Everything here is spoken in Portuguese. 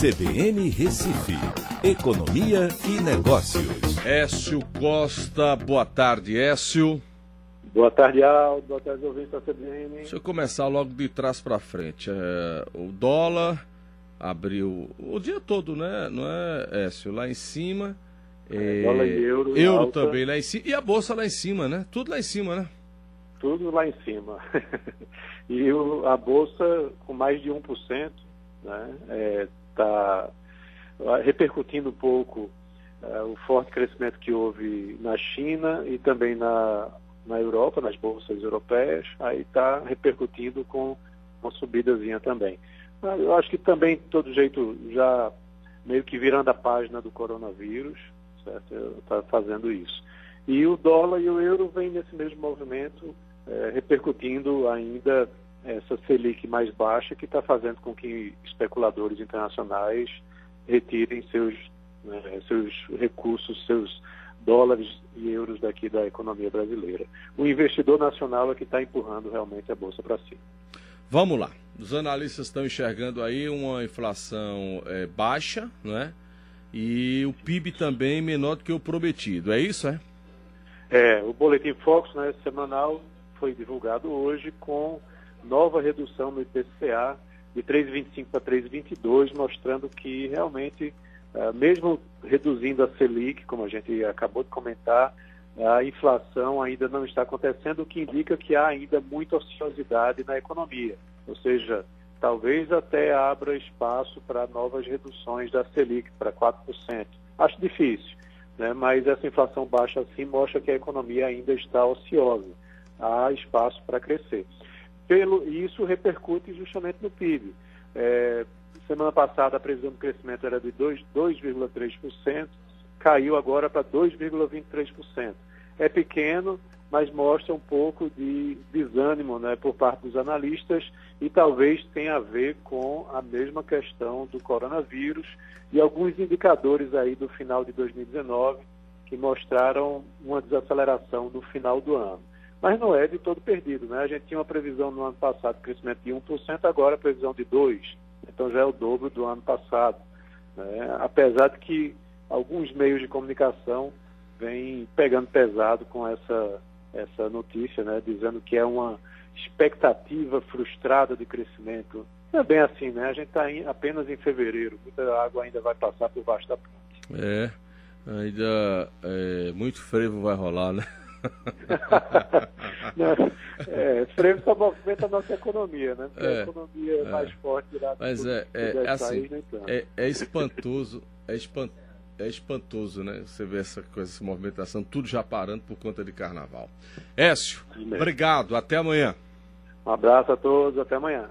CBN Recife, Economia e Negócios. Écio Costa, boa tarde, Écio. Boa tarde, Aldo. Boa tarde, ouvintes da CBN. Deixa eu começar logo de trás para frente. É, o dólar abriu o dia todo, né? Não é, Écio? Lá em cima. É, dólar e euro. Euro alta. também lá em cima. E a bolsa lá em cima, né? Tudo lá em cima, né? Tudo lá em cima. e o, a bolsa com mais de 1%, né? É, está repercutindo um pouco uh, o forte crescimento que houve na China e também na, na Europa, nas bolsas europeias, aí está repercutindo com uma subidazinha também. Eu acho que também, de todo jeito, já meio que virando a página do coronavírus, está fazendo isso. E o dólar e o euro vêm nesse mesmo movimento, é, repercutindo ainda essa Selic mais baixa que está fazendo com que especuladores internacionais retirem seus, né, seus recursos, seus dólares e euros daqui da economia brasileira. O investidor nacional é que está empurrando realmente a bolsa para cima. Vamos lá. Os analistas estão enxergando aí uma inflação é, baixa, né? E o PIB também menor do que o prometido. É isso, é? É, o boletim Fox, né, semanal, foi divulgado hoje com nova redução no IPCA de 3,25 para 3,22, mostrando que realmente, uh, mesmo reduzindo a Selic, como a gente acabou de comentar, a inflação ainda não está acontecendo, o que indica que há ainda muita ociosidade na economia. Ou seja, talvez até abra espaço para novas reduções da Selic para 4%. Acho difícil, né? mas essa inflação baixa assim mostra que a economia ainda está ociosa. Há espaço para crescer. Pelo, e isso repercute justamente no PIB. É, semana passada a previsão de crescimento era de 2,3%, caiu agora para 2,23%. É pequeno, mas mostra um pouco de desânimo né, por parte dos analistas e talvez tenha a ver com a mesma questão do coronavírus e alguns indicadores aí do final de 2019 que mostraram uma desaceleração no final do ano mas não é de todo perdido. Né? A gente tinha uma previsão no ano passado de crescimento de 1%, agora a previsão de 2%. Então já é o dobro do ano passado. Né? Apesar de que alguns meios de comunicação vêm pegando pesado com essa, essa notícia, né? dizendo que é uma expectativa frustrada de crescimento. É bem assim, né? A gente está apenas em fevereiro, muita água ainda vai passar por baixo da ponte. É, ainda é, muito frevo vai rolar, né? É, freio só movimenta a nossa economia, né? Porque é, a economia é mais forte lá Mas é, é, assim, é, é espantoso, é, espant, é espantoso, né? Você vê essa coisa, essa movimentação, tudo já parando por conta de carnaval. Écio, obrigado, até amanhã. Um abraço a todos, até amanhã.